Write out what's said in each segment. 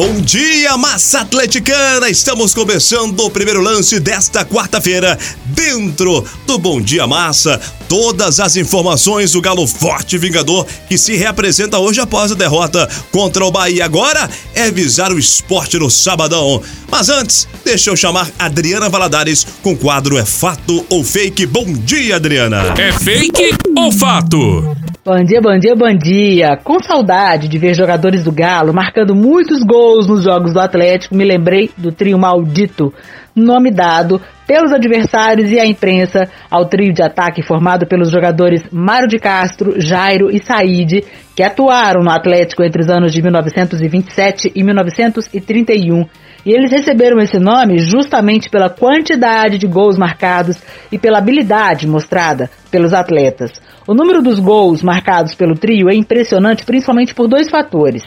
Bom dia, massa atleticana! Estamos começando o primeiro lance desta quarta-feira. Dentro do Bom Dia Massa, todas as informações do Galo Forte Vingador que se reapresenta hoje após a derrota contra o Bahia. Agora é visar o esporte no sabadão. Mas antes, deixa eu chamar Adriana Valadares com o quadro É Fato ou Fake. Bom dia, Adriana! É fake ou fato? Bom dia, bom dia, bom dia. Com saudade de ver jogadores do Galo marcando muitos gols nos jogos do Atlético, me lembrei do trio maldito, nome dado pelos adversários e a imprensa ao trio de ataque formado pelos jogadores Mário de Castro, Jairo e Said, que atuaram no Atlético entre os anos de 1927 e 1931 e eles receberam esse nome justamente pela quantidade de gols marcados e pela habilidade mostrada pelos atletas. O número dos gols marcados pelo trio é impressionante, principalmente por dois fatores.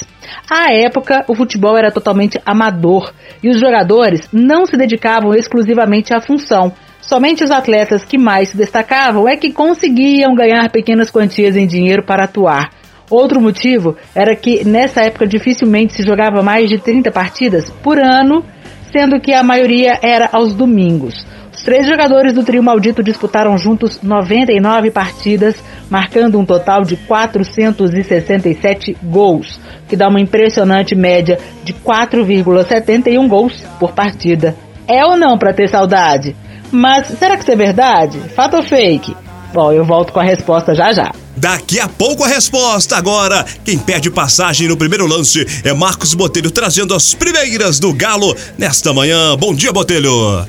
À época, o futebol era totalmente amador e os jogadores não se dedicavam exclusivamente à função. Somente os atletas que mais se destacavam é que conseguiam ganhar pequenas quantias em dinheiro para atuar. Outro motivo era que nessa época dificilmente se jogava mais de 30 partidas por ano, sendo que a maioria era aos domingos. Os três jogadores do trio maldito disputaram juntos 99 partidas, marcando um total de 467 gols, que dá uma impressionante média de 4,71 gols por partida. É ou não para ter saudade? Mas será que isso é verdade? Fato ou fake? Bom, eu volto com a resposta já já. Daqui a pouco a resposta. Agora, quem perde passagem no primeiro lance é Marcos Botelho, trazendo as primeiras do Galo nesta manhã. Bom dia, Botelho.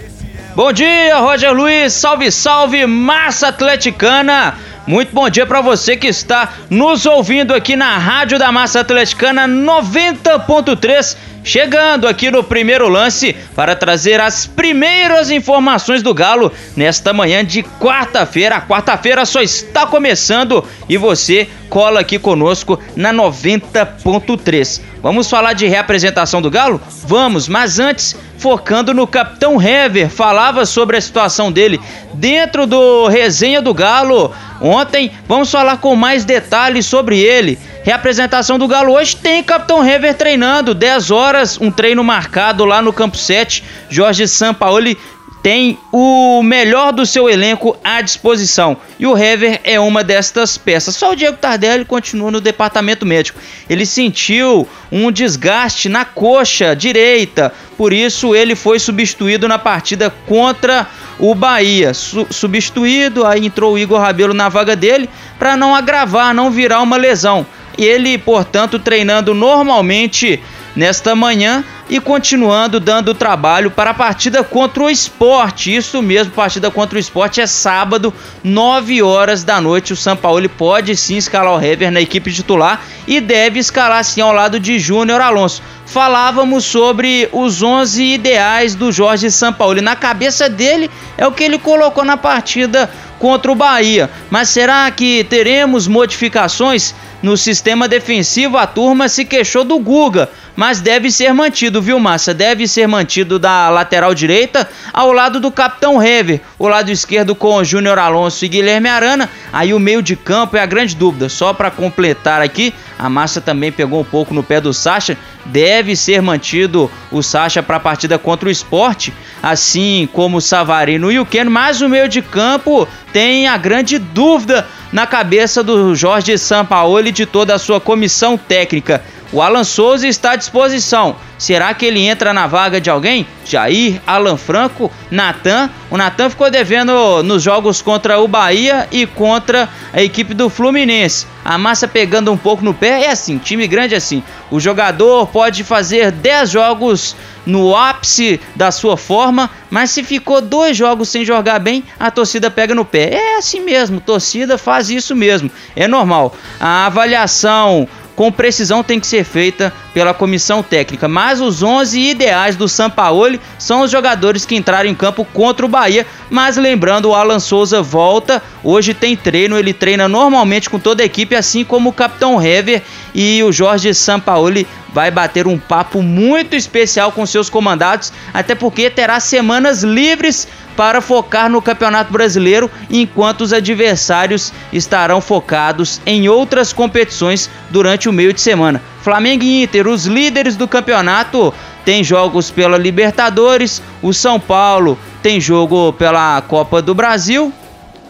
Bom dia, Roger Luiz. Salve, salve, massa atleticana. Muito bom dia para você que está nos ouvindo aqui na Rádio da Massa Atleticana 90.3 chegando aqui no primeiro lance para trazer as primeiras informações do Galo nesta manhã de quarta-feira. A quarta-feira só está começando e você cola aqui conosco na 90.3. Vamos falar de reapresentação do Galo? Vamos, mas antes, focando no Capitão Hever, falava sobre a situação dele dentro do resenha do Galo. Ontem, vamos falar com mais detalhes sobre ele. Reapresentação do Galo hoje tem Capitão Hever treinando, 10 horas, um treino marcado lá no campo 7. Jorge Sampaoli tem o melhor do seu elenco à disposição. E o Hever é uma destas peças. Só o Diego Tardelli continua no departamento médico. Ele sentiu um desgaste na coxa direita, por isso ele foi substituído na partida contra o Bahia. Su substituído, aí entrou o Igor Rabelo na vaga dele para não agravar, não virar uma lesão. E ele, portanto, treinando normalmente nesta manhã e continuando dando trabalho para a partida contra o esporte. Isso mesmo, partida contra o esporte é sábado, 9 horas da noite. O São Paulo pode sim escalar o Hever na equipe titular e deve escalar sim ao lado de Júnior Alonso. Falávamos sobre os 11 ideais do Jorge Sampaoli. Na cabeça dele é o que ele colocou na partida contra o Bahia. Mas será que teremos modificações? No sistema defensivo, a turma se queixou do Guga, mas deve ser mantido, viu, Massa? Deve ser mantido da lateral direita ao lado do capitão Hever, o lado esquerdo com o Júnior Alonso e Guilherme Arana. Aí o meio de campo é a grande dúvida. Só para completar aqui, a Massa também pegou um pouco no pé do Sacha. Deve ser mantido o Sacha para a partida contra o esporte, assim como o Savarino e o Keno, mas o meio de campo tem a grande dúvida na cabeça do Jorge Sampaoli e de toda a sua comissão técnica. O Alan Souza está à disposição. Será que ele entra na vaga de alguém? Jair, Alan Franco, Natan. O Natan ficou devendo nos jogos contra o Bahia e contra a equipe do Fluminense. A massa pegando um pouco no pé é assim, time grande é assim. O jogador pode fazer 10 jogos no ápice da sua forma, mas se ficou dois jogos sem jogar bem, a torcida pega no pé. É assim mesmo, torcida faz isso mesmo, é normal. A avaliação com precisão tem que ser feita pela comissão técnica. Mas os 11 ideais do Sampaoli são os jogadores que entraram em campo contra o Bahia. Mas lembrando, o Alan Souza volta. Hoje tem treino, ele treina normalmente com toda a equipe, assim como o capitão Hever e o Jorge Sampaoli vai bater um papo muito especial com seus comandados, até porque terá semanas livres para focar no Campeonato Brasileiro, enquanto os adversários estarão focados em outras competições durante o meio de semana. Flamengo e Inter, os líderes do campeonato, têm jogos pela Libertadores, o São Paulo tem jogo pela Copa do Brasil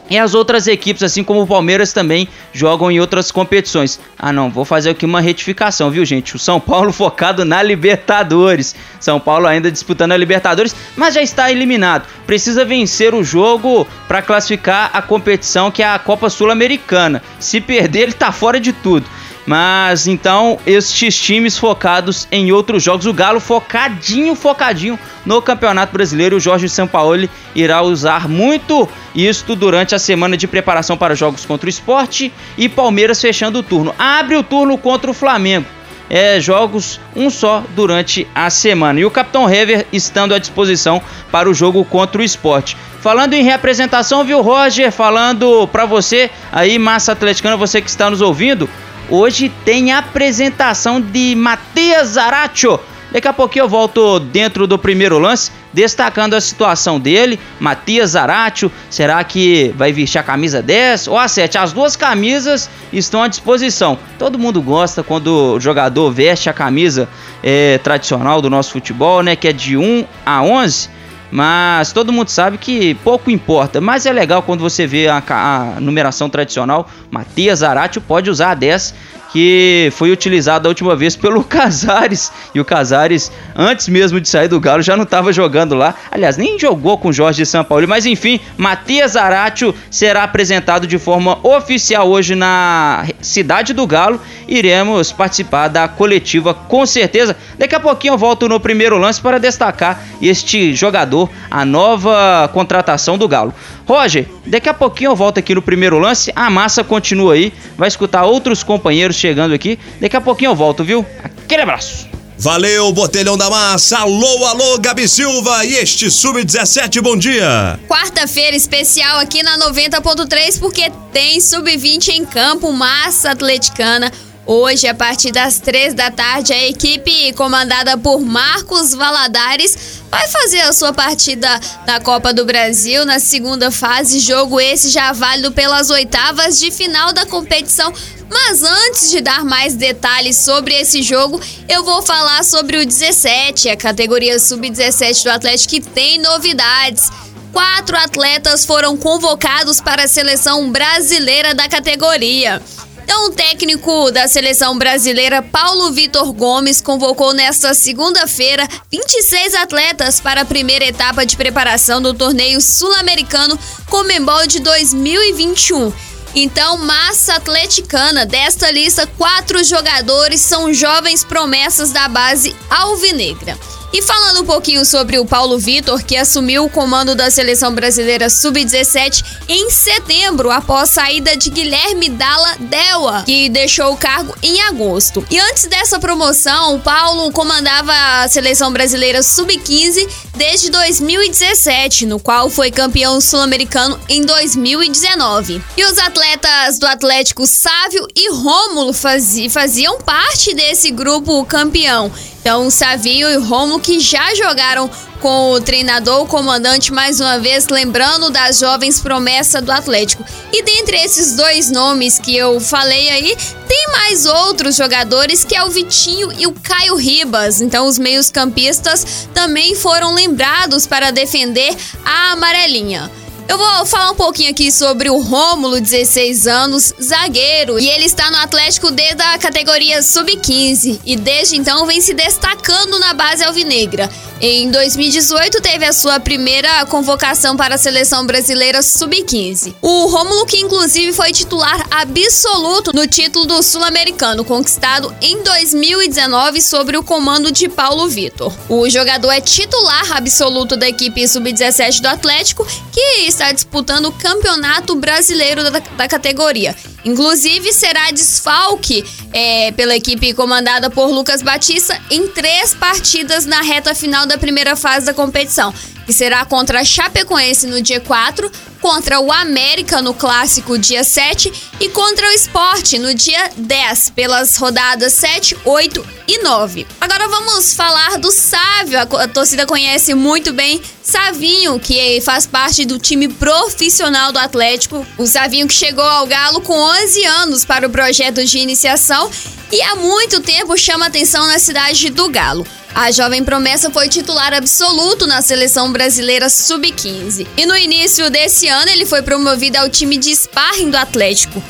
e as outras equipes, assim como o Palmeiras, também jogam em outras competições. Ah, não, vou fazer aqui uma retificação, viu, gente? O São Paulo focado na Libertadores. São Paulo ainda disputando a Libertadores, mas já está eliminado. Precisa vencer o jogo para classificar a competição que é a Copa Sul-Americana. Se perder, ele está fora de tudo. Mas então, estes times focados em outros jogos, o Galo focadinho, focadinho no Campeonato Brasileiro. O Jorge Sampaoli irá usar muito isto durante a semana de preparação para jogos contra o esporte e Palmeiras fechando o turno. Abre o turno contra o Flamengo. É, jogos um só durante a semana. E o Capitão Hever estando à disposição para o jogo contra o esporte. Falando em representação, viu, Roger? Falando para você aí, massa atleticana, você que está nos ouvindo. Hoje tem apresentação de Matias Zaratio. Daqui a pouquinho eu volto dentro do primeiro lance, destacando a situação dele. Matias Zaratio, será que vai vestir a camisa 10 ou a 7? As duas camisas estão à disposição. Todo mundo gosta quando o jogador veste a camisa é, tradicional do nosso futebol, né? Que é de 1 a 11. Mas todo mundo sabe que pouco importa. Mas é legal quando você vê a, a numeração tradicional. Matias Zaratio pode usar a 10 que foi utilizado a última vez pelo Casares. E o Casares, antes mesmo de sair do Galo, já não estava jogando lá. Aliás, nem jogou com Jorge de São Paulo. Mas enfim, Matias Aratio será apresentado de forma oficial hoje na cidade do Galo. Iremos participar da coletiva com certeza. Daqui a pouquinho eu volto no primeiro lance para destacar este jogador, a nova contratação do Galo. Roger, daqui a pouquinho eu volto aqui no primeiro lance. A massa continua aí. Vai escutar outros companheiros chegando aqui. Daqui a pouquinho eu volto, viu? Aquele abraço. Valeu, Botelhão da Massa. Alô, alô, Gabi Silva e este Sub-17, bom dia. Quarta-feira especial aqui na 90.3 porque tem Sub-20 em campo, Massa Atleticana. Hoje, a partir das três da tarde, a equipe comandada por Marcos Valadares vai fazer a sua partida na Copa do Brasil na segunda fase. Jogo esse já válido pelas oitavas de final da competição. Mas antes de dar mais detalhes sobre esse jogo, eu vou falar sobre o 17, a categoria sub-17 do Atlético que tem novidades. Quatro atletas foram convocados para a seleção brasileira da categoria. Então, o técnico da seleção brasileira, Paulo Vitor Gomes, convocou nesta segunda-feira 26 atletas para a primeira etapa de preparação do torneio sul-americano Comembol de 2021. Então, massa atleticana. Desta lista, quatro jogadores são jovens promessas da base alvinegra. E falando um pouquinho sobre o Paulo Vitor, que assumiu o comando da seleção brasileira sub-17 em setembro, após saída de Guilherme Dalla Dewa, que deixou o cargo em agosto. E antes dessa promoção, o Paulo comandava a seleção brasileira sub-15 desde 2017, no qual foi campeão sul-americano em 2019. E os atletas do Atlético Sávio e Rômulo faziam parte desse grupo campeão. Então, Savio e Romulo que já jogaram com o treinador, o comandante, mais uma vez, lembrando das jovens promessas do Atlético. E dentre esses dois nomes que eu falei aí, tem mais outros jogadores que é o Vitinho e o Caio Ribas. Então, os meios-campistas também foram lembrados para defender a amarelinha. Eu vou falar um pouquinho aqui sobre o Rômulo, 16 anos, zagueiro, e ele está no Atlético desde a categoria sub-15 e desde então vem se destacando na base alvinegra. Em 2018 teve a sua primeira convocação para a seleção brasileira sub-15. O Rômulo que inclusive foi titular absoluto no título do Sul-Americano conquistado em 2019 sobre o comando de Paulo Vitor. O jogador é titular absoluto da equipe sub-17 do Atlético, que está disputando o Campeonato Brasileiro da, da categoria. Inclusive, será desfalque é, pela equipe comandada por Lucas Batista em três partidas na reta final da primeira fase da competição. que será contra a Chapecoense no dia 4, contra o América no clássico dia 7 e contra o Esporte no dia 10, pelas rodadas 7, 8 e 9. Agora vamos falar do Sávio, a torcida conhece muito bem Savinho, que faz parte do time profissional do Atlético. O Savinho que chegou ao Galo com 11 anos para o projeto de iniciação e há muito tempo chama atenção na cidade do Galo. A jovem promessa foi titular absoluto na seleção brasileira sub-15. E no início desse ano ele foi promovido ao time de sparring do Atlético.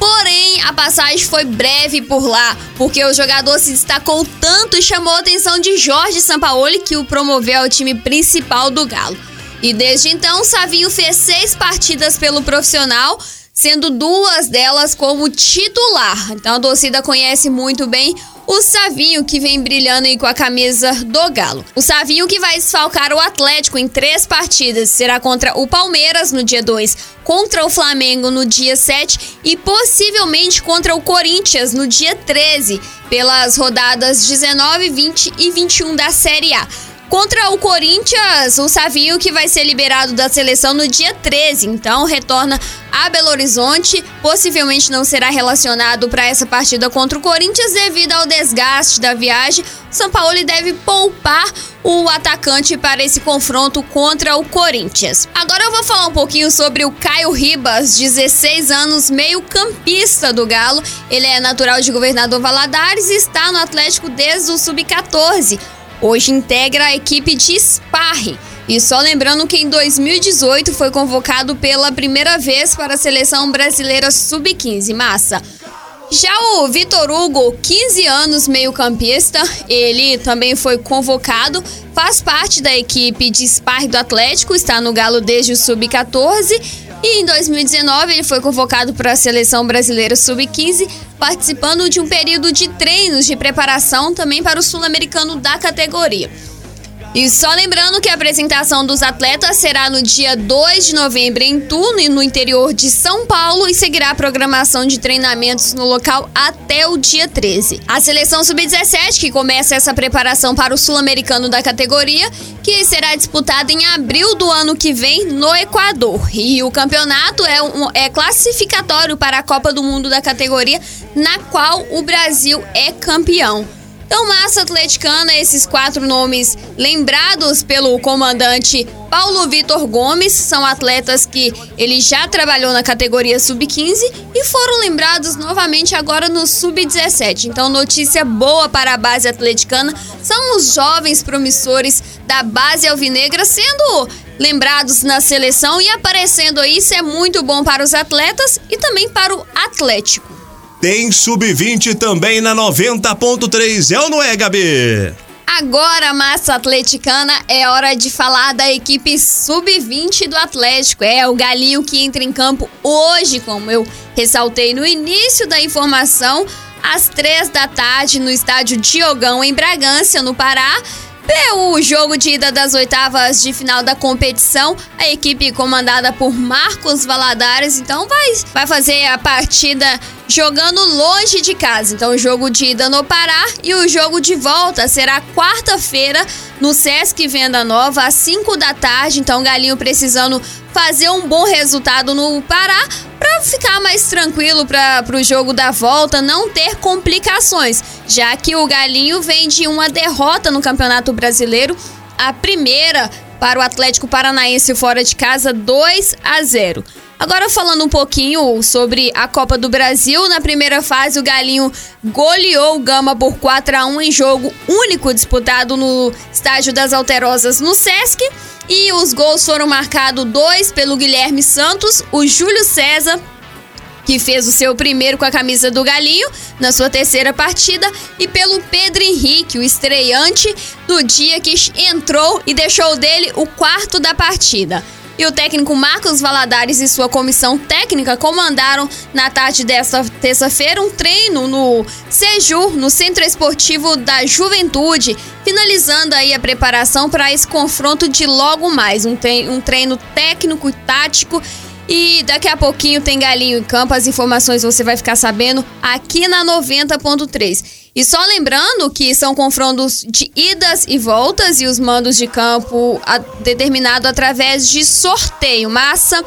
Porém, a passagem foi breve por lá, porque o jogador se destacou tanto e chamou a atenção de Jorge Sampaoli, que o promoveu ao time principal do Galo. E desde então, Savinho fez seis partidas pelo profissional, sendo duas delas como titular. Então a torcida conhece muito bem o Savinho que vem brilhando aí com a camisa do Galo. O Savinho que vai desfalcar o Atlético em três partidas será contra o Palmeiras no dia 2, contra o Flamengo no dia 7 e possivelmente contra o Corinthians no dia 13, pelas rodadas 19, 20 e 21 da Série A. Contra o Corinthians, o Savinho que vai ser liberado da seleção no dia 13, então retorna a Belo Horizonte. Possivelmente não será relacionado para essa partida contra o Corinthians devido ao desgaste da viagem. O São Paulo deve poupar o atacante para esse confronto contra o Corinthians. Agora eu vou falar um pouquinho sobre o Caio Ribas, 16 anos, meio-campista do Galo. Ele é natural de Governador Valadares e está no Atlético desde o sub-14. Hoje integra a equipe de Sparre. E só lembrando que em 2018 foi convocado pela primeira vez para a seleção brasileira sub-15 massa. Já o Vitor Hugo, 15 anos, meio-campista, ele também foi convocado, faz parte da equipe de Sparre do Atlético, está no Galo desde o sub-14 e em 2019 ele foi convocado para a seleção brasileira sub-15, participando de um período de treinos de preparação também para o sul-americano da categoria. E só lembrando que a apresentação dos atletas será no dia 2 de novembro em Tuno, no interior de São Paulo, e seguirá a programação de treinamentos no local até o dia 13. A seleção sub-17, que começa essa preparação para o sul-americano da categoria, que será disputada em abril do ano que vem no Equador. E o campeonato é, um, é classificatório para a Copa do Mundo da categoria, na qual o Brasil é campeão. Então, massa atleticana, esses quatro nomes lembrados pelo comandante Paulo Vitor Gomes são atletas que ele já trabalhou na categoria sub-15 e foram lembrados novamente agora no sub-17. Então, notícia boa para a base atleticana são os jovens promissores da base alvinegra sendo lembrados na seleção e aparecendo aí. Isso é muito bom para os atletas e também para o Atlético. Tem sub-20 também na 90.3, é ou não é, Gabi? Agora, massa atleticana, é hora de falar da equipe sub-20 do Atlético. É o Galinho que entra em campo hoje, como eu ressaltei no início da informação, às três da tarde no estádio Diogão, em Bragança, no Pará. O jogo de ida das oitavas de final da competição, a equipe comandada por Marcos Valadares, então vai, vai fazer a partida jogando longe de casa. Então, o jogo de ida no Pará e o jogo de volta será quarta-feira no Sesc Venda Nova, às 5 da tarde. Então, Galinho precisando fazer um bom resultado no Pará para ficar mais tranquilo para o jogo da volta, não ter complicações, já que o Galinho vem de uma derrota no Campeonato Brasileiro, a primeira para o Atlético Paranaense fora de casa 2 a 0. Agora falando um pouquinho sobre a Copa do Brasil, na primeira fase o Galinho goleou o Gama por 4 a 1 em jogo único disputado no Estádio das Alterosas no Sesc. E os gols foram marcados dois pelo Guilherme Santos, o Júlio César que fez o seu primeiro com a camisa do Galinho na sua terceira partida, e pelo Pedro Henrique, o estreante do dia que entrou e deixou dele o quarto da partida. E o técnico Marcos Valadares e sua comissão técnica comandaram na tarde desta terça-feira um treino no Sejur, no Centro Esportivo da Juventude, finalizando aí a preparação para esse confronto de logo mais, um treino, técnico e tático e daqui a pouquinho tem galinho em campo, as informações você vai ficar sabendo aqui na 90.3. E só lembrando que são confrontos de idas e voltas e os mandos de campo a, determinado através de sorteio. Massa.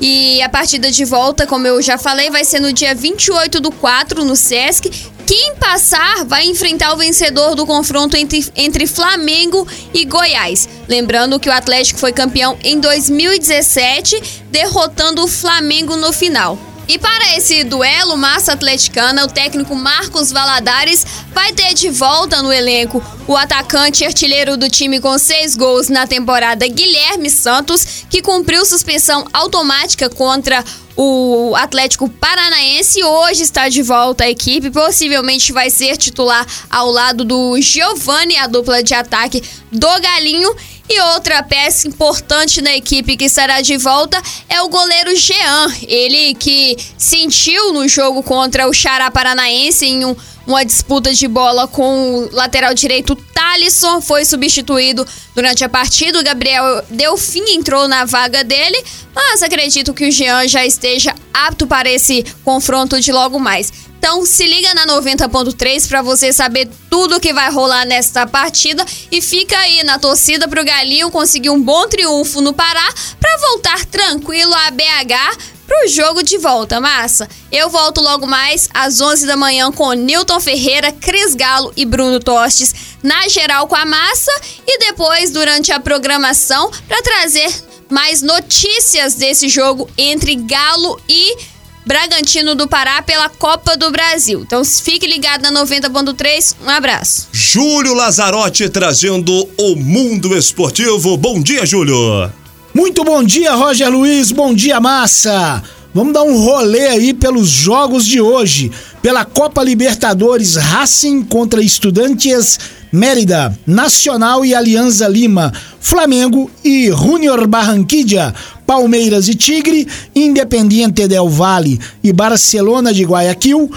E a partida de volta, como eu já falei, vai ser no dia 28 do 4 no Sesc. Quem passar vai enfrentar o vencedor do confronto entre, entre Flamengo e Goiás. Lembrando que o Atlético foi campeão em 2017, derrotando o Flamengo no final. E para esse duelo massa atleticana, o técnico Marcos Valadares vai ter de volta no elenco o atacante artilheiro do time com seis gols na temporada, Guilherme Santos, que cumpriu suspensão automática contra o Atlético Paranaense hoje está de volta à equipe, possivelmente vai ser titular ao lado do Giovani, a dupla de ataque do Galinho. E outra peça importante na equipe que estará de volta é o goleiro Jean. Ele que sentiu no jogo contra o Xará Paranaense em um, uma disputa de bola com o lateral direito Thalisson. Foi substituído durante a partida. O Gabriel Delfim entrou na vaga dele. Mas acredito que o Jean já esteja apto para esse confronto de logo mais. Então se liga na 90.3 para você saber tudo que vai rolar nesta partida e fica aí na torcida pro Galinho conseguir um bom triunfo no Pará para voltar tranquilo a BH pro jogo de volta, massa. Eu volto logo mais às 11 da manhã com Newton Ferreira, Cris Galo e Bruno Tostes na geral com a massa e depois durante a programação para trazer mais notícias desse jogo entre Galo e Bragantino do Pará pela Copa do Brasil. Então fique ligado na 90.3. Um abraço. Júlio Lazarotti trazendo o mundo esportivo. Bom dia, Júlio. Muito bom dia, Roger Luiz. Bom dia, massa. Vamos dar um rolê aí pelos jogos de hoje. Pela Copa Libertadores, Racing contra Estudantes Mérida, Nacional e Alianza Lima, Flamengo e Junior Barranquilla, Palmeiras e Tigre, Independiente del Valle e Barcelona de Guayaquil,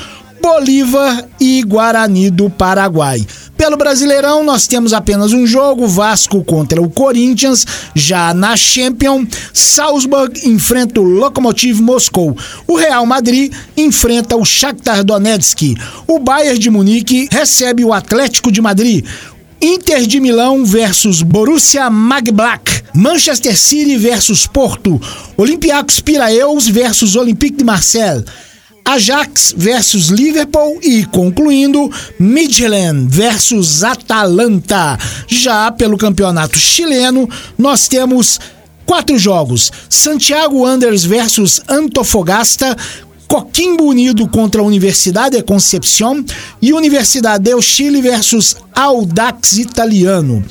Bolívar e Guarani do Paraguai. Pelo Brasileirão, nós temos apenas um jogo: Vasco contra o Corinthians. Já na Champions, Salzburg enfrenta o Lokomotiv Moscou. O Real Madrid enfrenta o Shakhtar Donetsk. O Bayern de Munique recebe o Atlético de Madrid. Inter de Milão versus Borussia Magblack, Manchester City versus Porto, Olympiacos Piraeus versus Olympique de Marseille, Ajax versus Liverpool e concluindo Midland versus Atalanta. Já pelo campeonato chileno, nós temos quatro jogos: Santiago Anders versus Antofagasta, Coquimbo Unido contra a Universidade de Concepción e Universidade do Chile versus Audax Italiano.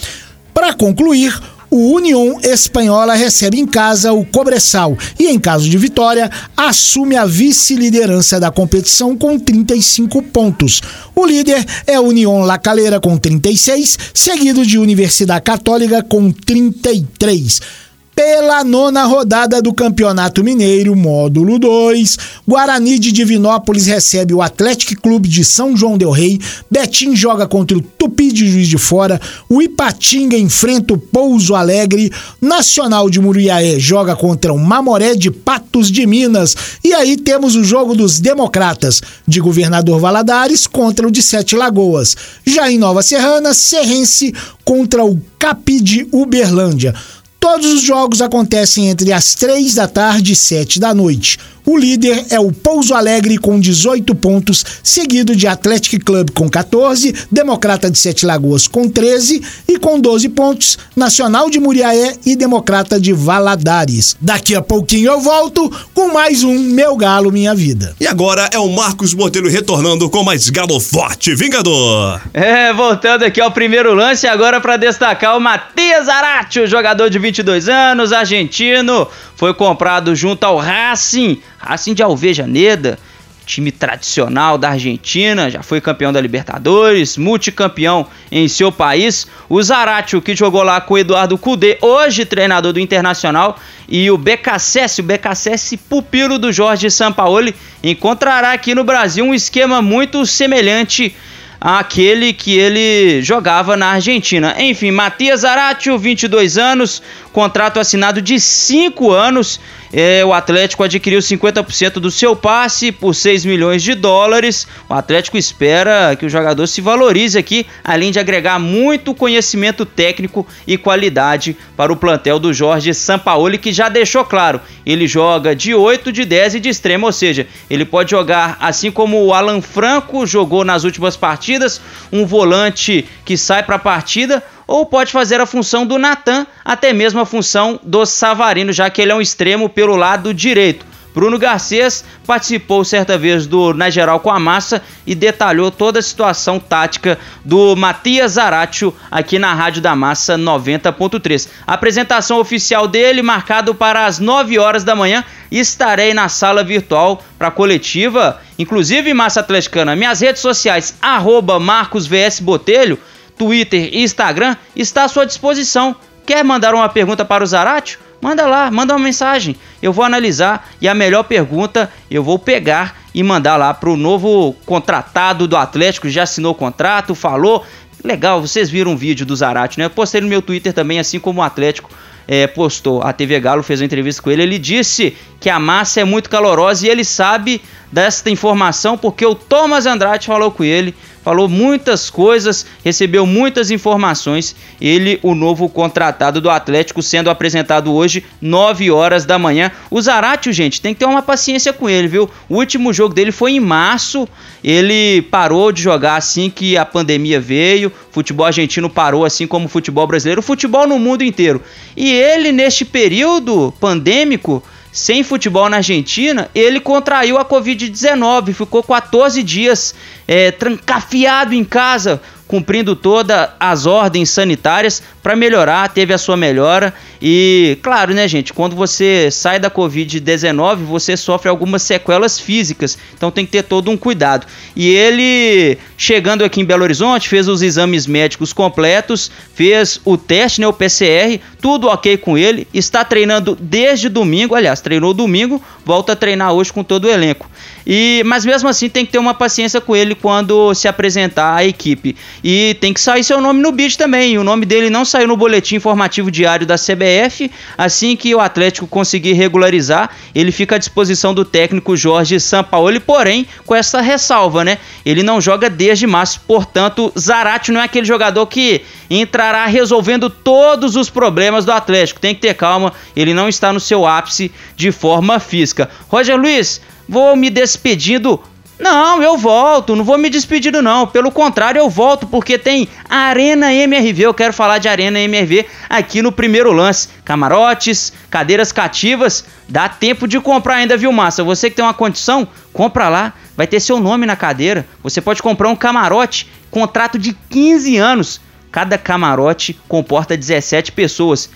Para concluir, o União Espanhola recebe em casa o Cobressal e, em caso de vitória, assume a vice-liderança da competição com 35 pontos. O líder é União La Calera com 36, seguido de Universidade Católica com 33 pela nona rodada do Campeonato Mineiro, módulo 2. Guarani de Divinópolis recebe o Atlético Clube de São João Del Rei. Betim joga contra o Tupi de Juiz de Fora. O Ipatinga enfrenta o Pouso Alegre. Nacional de Muriaé joga contra o Mamoré de Patos de Minas. E aí temos o jogo dos Democratas de Governador Valadares contra o de Sete Lagoas. Já em Nova Serrana, Serrense contra o Capi de Uberlândia. Todos os jogos acontecem entre as 3 da tarde e 7 da noite. O líder é o Pouso Alegre com 18 pontos, seguido de Atlético Clube com 14, Democrata de Sete Lagoas com 13 e com 12 pontos, Nacional de Muriaé e Democrata de Valadares. Daqui a pouquinho eu volto com mais um Meu Galo Minha Vida. E agora é o Marcos Botelho retornando com mais Galo Forte Vingador. É, voltando aqui ao primeiro lance agora para destacar o Matias Arati, o jogador de 22 anos, argentino, foi comprado junto ao Racing, Racing de Alvejaneda, time tradicional da Argentina, já foi campeão da Libertadores, multicampeão em seu país. O Zarate, que jogou lá com o Eduardo Cudê, hoje treinador do Internacional, e o BKSS, o BKSS pupilo do Jorge Sampaoli, encontrará aqui no Brasil um esquema muito semelhante àquele que ele jogava na Argentina. Enfim, Matias Aratio, 22 anos, contrato assinado de 5 anos. É, o Atlético adquiriu 50% do seu passe por 6 milhões de dólares. O Atlético espera que o jogador se valorize aqui, além de agregar muito conhecimento técnico e qualidade para o plantel do Jorge Sampaoli, que já deixou claro, ele joga de 8, de 10 e de extremo, ou seja, ele pode jogar assim como o Alan Franco jogou nas últimas partidas, um volante que sai para a partida ou pode fazer a função do Natan, até mesmo a função do Savarino, já que ele é um extremo pelo lado direito. Bruno Garcês participou certa vez do Na Geral com a Massa e detalhou toda a situação tática do Matias Zaratio aqui na Rádio da Massa 90.3. Apresentação oficial dele marcado para as 9 horas da manhã. Estarei na sala virtual para coletiva, inclusive Massa Atleticana. Minhas redes sociais, arroba Marcos VS Botelho Twitter e Instagram está à sua disposição. Quer mandar uma pergunta para o Zaratio? Manda lá, manda uma mensagem. Eu vou analisar e a melhor pergunta eu vou pegar e mandar lá para o novo contratado do Atlético. Já assinou o contrato, falou. Legal, vocês viram um vídeo do Zaratio, né? Eu postei no meu Twitter também, assim como o Atlético é, postou. A TV Galo fez uma entrevista com ele. Ele disse que a massa é muito calorosa e ele sabe desta informação porque o Thomas Andrade falou com ele falou muitas coisas, recebeu muitas informações. Ele, o novo contratado do Atlético, sendo apresentado hoje, 9 horas da manhã. O Zaratio, gente, tem que ter uma paciência com ele, viu? O último jogo dele foi em março. Ele parou de jogar assim que a pandemia veio. O futebol argentino parou assim como o futebol brasileiro, o futebol no mundo inteiro. E ele, neste período pandêmico, sem futebol na Argentina, ele contraiu a Covid-19, ficou 14 dias é, trancafiado em casa, cumprindo todas as ordens sanitárias para melhorar, teve a sua melhora. E claro, né, gente, quando você sai da Covid-19, você sofre algumas sequelas físicas, então tem que ter todo um cuidado. E ele, chegando aqui em Belo Horizonte, fez os exames médicos completos, fez o teste, né, o PCR, tudo ok com ele, está treinando desde domingo, aliás, treinou domingo, volta a treinar hoje com todo o elenco. E, mas mesmo assim tem que ter uma paciência com ele quando se apresentar à equipe. E tem que sair seu nome no bid também. O nome dele não saiu no boletim informativo diário da CBF. Assim que o Atlético conseguir regularizar, ele fica à disposição do técnico Jorge Sampaoli, porém com essa ressalva, né? Ele não joga desde março, portanto, Zarate não é aquele jogador que entrará resolvendo todos os problemas do Atlético. Tem que ter calma, ele não está no seu ápice de forma física. Roger Luiz, vou me despedindo. Não, eu volto, não vou me despedindo não. Pelo contrário, eu volto porque tem Arena MRV. Eu quero falar de Arena MRV aqui no primeiro lance. Camarotes, cadeiras cativas, dá tempo de comprar ainda, viu, massa? Você que tem uma condição, compra lá, vai ter seu nome na cadeira. Você pode comprar um camarote, contrato de 15 anos. Cada camarote comporta 17 pessoas.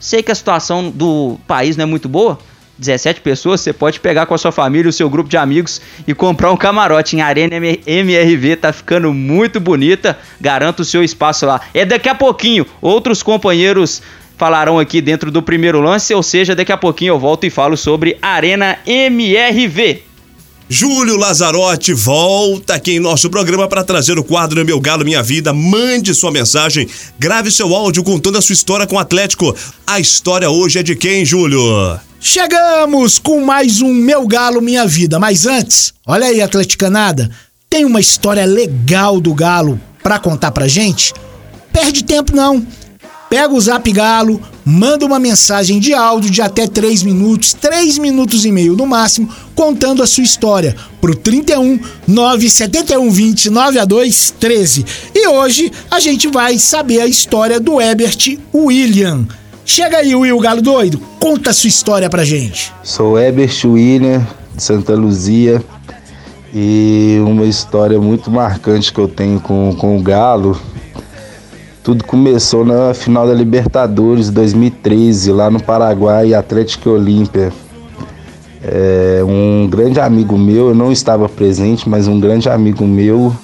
Sei que a situação do país não é muito boa, 17 pessoas, você pode pegar com a sua família, o seu grupo de amigos e comprar um camarote em Arena MRV, tá ficando muito bonita, garanto o seu espaço lá. É daqui a pouquinho, outros companheiros falarão aqui dentro do primeiro lance, ou seja, daqui a pouquinho eu volto e falo sobre Arena MRV. Júlio Lazarotti volta aqui em nosso programa para trazer o quadro Meu Galo Minha Vida. Mande sua mensagem, grave seu áudio contando a sua história com o Atlético. A história hoje é de quem, Júlio? Chegamos com mais um Meu Galo Minha Vida. Mas antes, olha aí, Atleticanada, tem uma história legal do Galo para contar pra gente? Perde tempo não. Pega o Zap Galo, manda uma mensagem de áudio de até 3 minutos, 3 minutos e meio no máximo, contando a sua história pro 31 971 20 92 13. E hoje a gente vai saber a história do Ebert William. Chega aí, Will Galo Doido, conta a sua história pra gente. Sou Ebert William, de Santa Luzia, e uma história muito marcante que eu tenho com, com o Galo. Tudo começou na final da Libertadores 2013, lá no Paraguai, Atlético Olímpia. É, um grande amigo meu, eu não estava presente, mas um grande amigo meu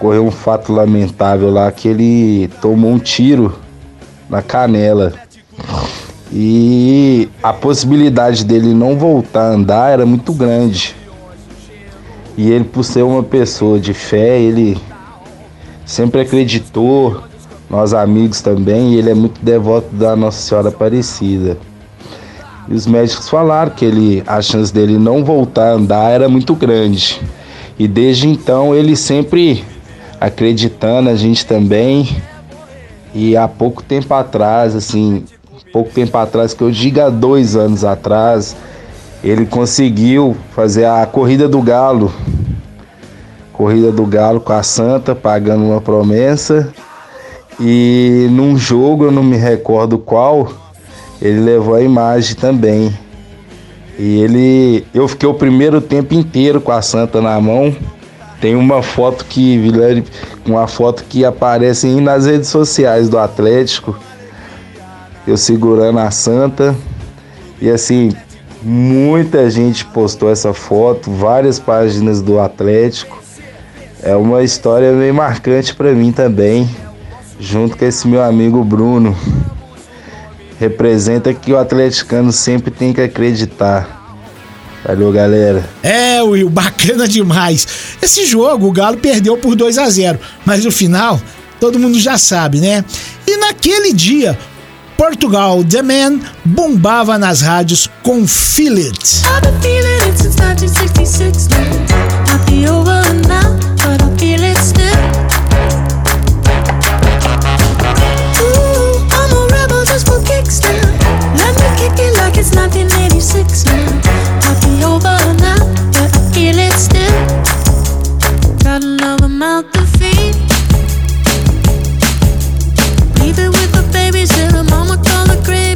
correu um fato lamentável lá que ele tomou um tiro na canela. E a possibilidade dele não voltar a andar era muito grande. E ele, por ser uma pessoa de fé, ele sempre acreditou, nós amigos também, e ele é muito devoto da Nossa Senhora Aparecida. E os médicos falaram que ele, a chance dele não voltar a andar era muito grande. E desde então ele sempre acreditando, a gente também. E há pouco tempo atrás, assim, pouco tempo atrás, que eu diga dois anos atrás, ele conseguiu fazer a corrida do galo. Corrida do galo com a Santa, pagando uma promessa. E num jogo, eu não me recordo qual, ele levou a imagem também. E ele. Eu fiquei o primeiro tempo inteiro com a Santa na mão. Tem uma foto que. Uma foto que aparece aí nas redes sociais do Atlético. Eu segurando a Santa. E assim, muita gente postou essa foto, várias páginas do Atlético. É uma história bem marcante para mim também, junto com esse meu amigo Bruno representa que o atleticano sempre tem que acreditar. Valeu, galera. É, Will, bacana demais. Esse jogo o Galo perdeu por 2 a 0, mas no final todo mundo já sabe, né? E naquele dia, Portugal The Man bombava nas rádios com Feel It. I've been feeling it since 1966 now. be over now, but I feel it still. it's 1986 now. Grave.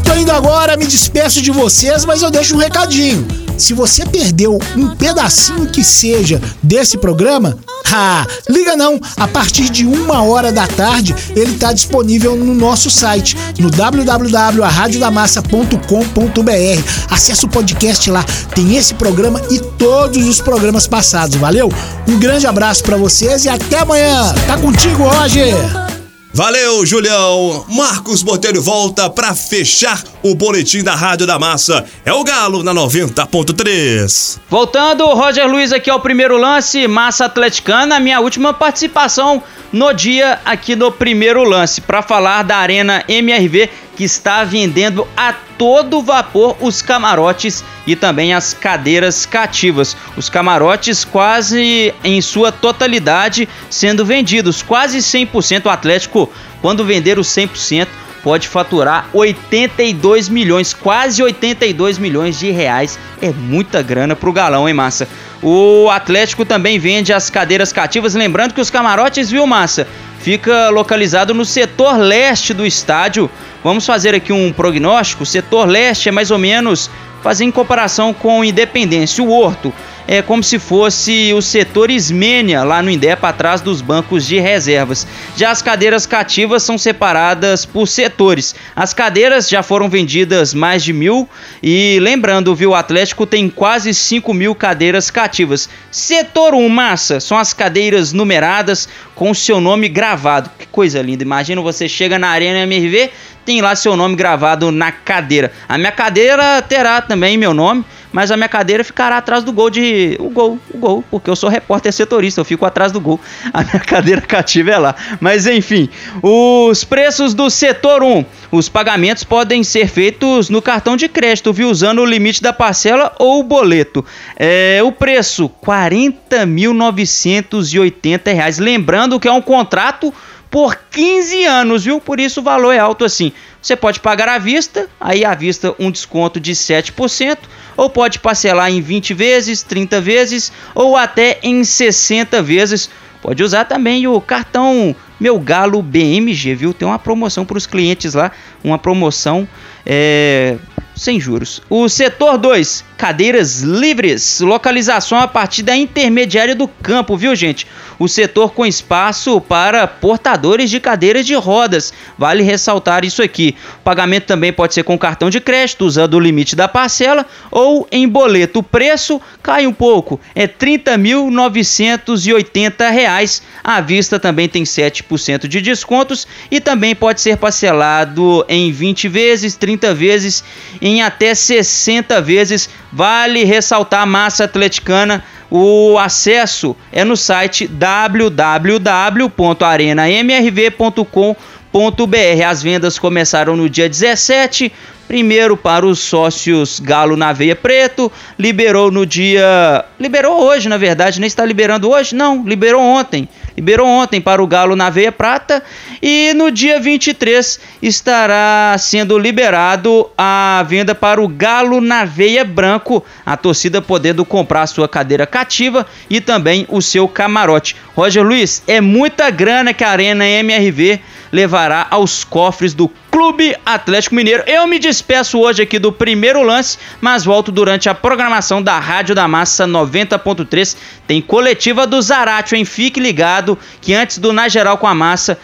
Tô indo agora, me despeço de vocês, mas eu deixo um recadinho. Se você perdeu um pedacinho que seja desse programa, ah, liga não, a partir de uma hora da tarde ele está disponível no nosso site, no www.radiodamassa.com.br. Acesse o podcast lá, tem esse programa e todos os programas passados, valeu? Um grande abraço para vocês e até amanhã. Tá contigo, Roger! Valeu, Julião! Marcos Botelho volta para fechar o boletim da Rádio da Massa. É o Galo na 90.3. Voltando, Roger Luiz aqui ao primeiro lance, Massa Atleticana, minha última participação no dia aqui no primeiro lance para falar da Arena MRV que está vendendo a todo vapor os camarotes e também as cadeiras cativas. Os camarotes quase em sua totalidade sendo vendidos, quase 100%. O Atlético, quando vender os 100%, pode faturar 82 milhões, quase 82 milhões de reais. É muita grana pro galão, hein, massa? O Atlético também vende as cadeiras cativas, lembrando que os camarotes, viu, massa? Fica localizado no setor leste do estádio. Vamos fazer aqui um prognóstico. O setor leste é mais ou menos fazer em comparação com Independência. O Horto é como se fosse o setor Ismênia lá no Indepa, atrás dos bancos de reservas. Já as cadeiras cativas são separadas por setores. As cadeiras já foram vendidas mais de mil e lembrando, viu, o Atlético tem quase 5 mil cadeiras cativas. Setor 1, massa, são as cadeiras numeradas com seu nome gravado. Que coisa linda, imagina você chega na Arena MRV, tem lá seu nome gravado na cadeira. A minha cadeira terá também meu nome mas a minha cadeira ficará atrás do gol de. O gol, o gol, porque eu sou repórter setorista, eu fico atrás do gol. A minha cadeira cativa é lá. Mas enfim, os preços do setor 1. Os pagamentos podem ser feitos no cartão de crédito, viu? Usando o limite da parcela ou o boleto. É, o preço: R$ 40.980. Lembrando que é um contrato por 15 anos, viu? Por isso o valor é alto assim. Você pode pagar à vista, aí à vista um desconto de 7%, ou pode parcelar em 20 vezes, 30 vezes ou até em 60 vezes. Pode usar também o cartão Meu Galo BMG, viu? Tem uma promoção para os clientes lá, uma promoção é, sem juros. O setor 2, cadeiras livres, localização a partir da intermediária do campo, viu gente? O setor com espaço para portadores de cadeiras de rodas, vale ressaltar isso aqui. O pagamento também pode ser com cartão de crédito, usando o limite da parcela, ou em boleto. O preço cai um pouco, é R$ 30.980. À vista também tem 7% de descontos e também pode ser parcelado em 20 vezes, 30 vezes, em até 60 vezes Vale ressaltar a massa atleticana. O acesso é no site www.arenamrv.com.br. As vendas começaram no dia 17, Primeiro para os sócios Galo na Veia Preto, liberou no dia. Liberou hoje, na verdade, nem está liberando hoje? Não, liberou ontem. Liberou ontem para o Galo na Veia Prata e no dia 23 estará sendo liberado a venda para o Galo na Veia Branco, a torcida podendo comprar sua cadeira cativa e também o seu camarote. Roger Luiz, é muita grana que a Arena MRV levará aos cofres do Clube Atlético Mineiro. Eu me despeço hoje aqui do primeiro lance, mas volto durante a programação da Rádio da Massa 90.3. Tem coletiva do Zaratio, hein? Fique ligado que antes do Na Geral com a Massa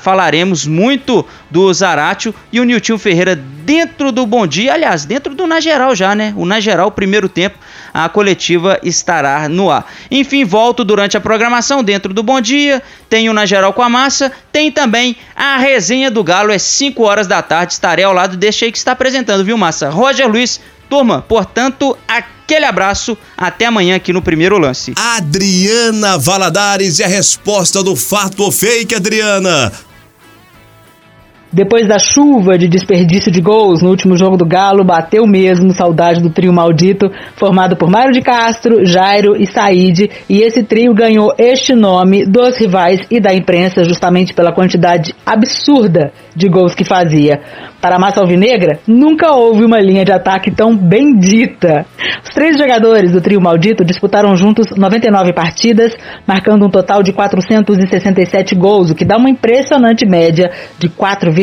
falaremos muito do Zaratio e o Nilton Ferreira dentro do Bom Dia, aliás, dentro do Na Geral já, né? O Na Geral, primeiro tempo, a coletiva estará no ar. Enfim, volto durante a programação dentro do Bom Dia, tem o Na Geral com a Massa, tem também a resenha do Galo, é 5 horas da tarde, estarei ao lado deste aí que está apresentando, viu, Massa? Roger Luiz, turma, portanto, aquele abraço, até amanhã aqui no primeiro lance. Adriana Valadares e a resposta do fato ou fake, Adriana? Depois da chuva de desperdício de gols no último jogo do Galo, bateu mesmo saudade do trio maldito, formado por Mário de Castro, Jairo e Said, e esse trio ganhou este nome dos rivais e da imprensa justamente pela quantidade absurda de gols que fazia. Para a massa alvinegra, nunca houve uma linha de ataque tão bendita. Os três jogadores do trio maldito disputaram juntos 99 partidas, marcando um total de 467 gols, o que dá uma impressionante média de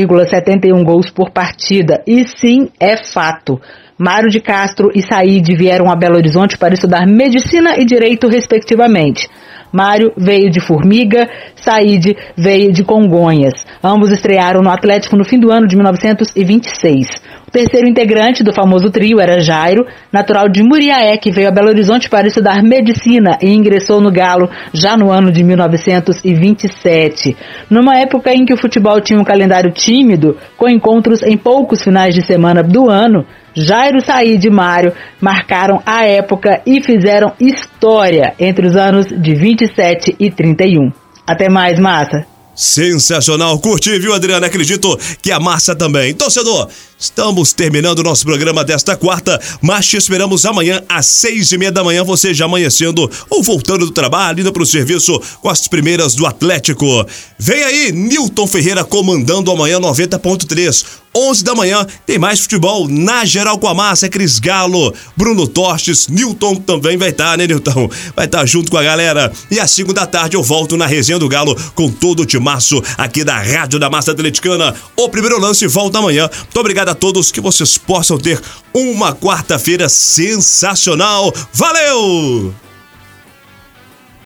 4,71 gols por partida. E sim, é fato. Mário de Castro e Said vieram a Belo Horizonte para estudar medicina e direito, respectivamente. Mário veio de Formiga, Said veio de Congonhas. Ambos estrearam no Atlético no fim do ano de 1926. O terceiro integrante do famoso trio era Jairo, natural de Muriaé, que veio a Belo Horizonte para estudar medicina e ingressou no Galo já no ano de 1927. Numa época em que o futebol tinha um calendário tímido, com encontros em poucos finais de semana do ano, Jairo Said e Mário marcaram a época e fizeram história entre os anos de 27 e 31. Até mais, massa! Sensacional, curti, viu, Adriana? Acredito que a massa também. Torcedor, estamos terminando o nosso programa desta quarta, mas te esperamos amanhã às seis e meia da manhã, você já amanhecendo ou voltando do trabalho, indo para o serviço com as primeiras do Atlético. Vem aí, Newton Ferreira comandando amanhã 90.3. 11 da manhã tem mais futebol na geral com a massa, é Cris Galo, Bruno Tortes, Newton também vai estar, tá, né, Newton? Vai estar tá junto com a galera. E às 5 da tarde eu volto na resenha do Galo com todo o timaço aqui da Rádio da Massa Atleticana. O primeiro lance volta amanhã. Muito obrigado a todos que vocês possam ter uma quarta-feira sensacional. Valeu!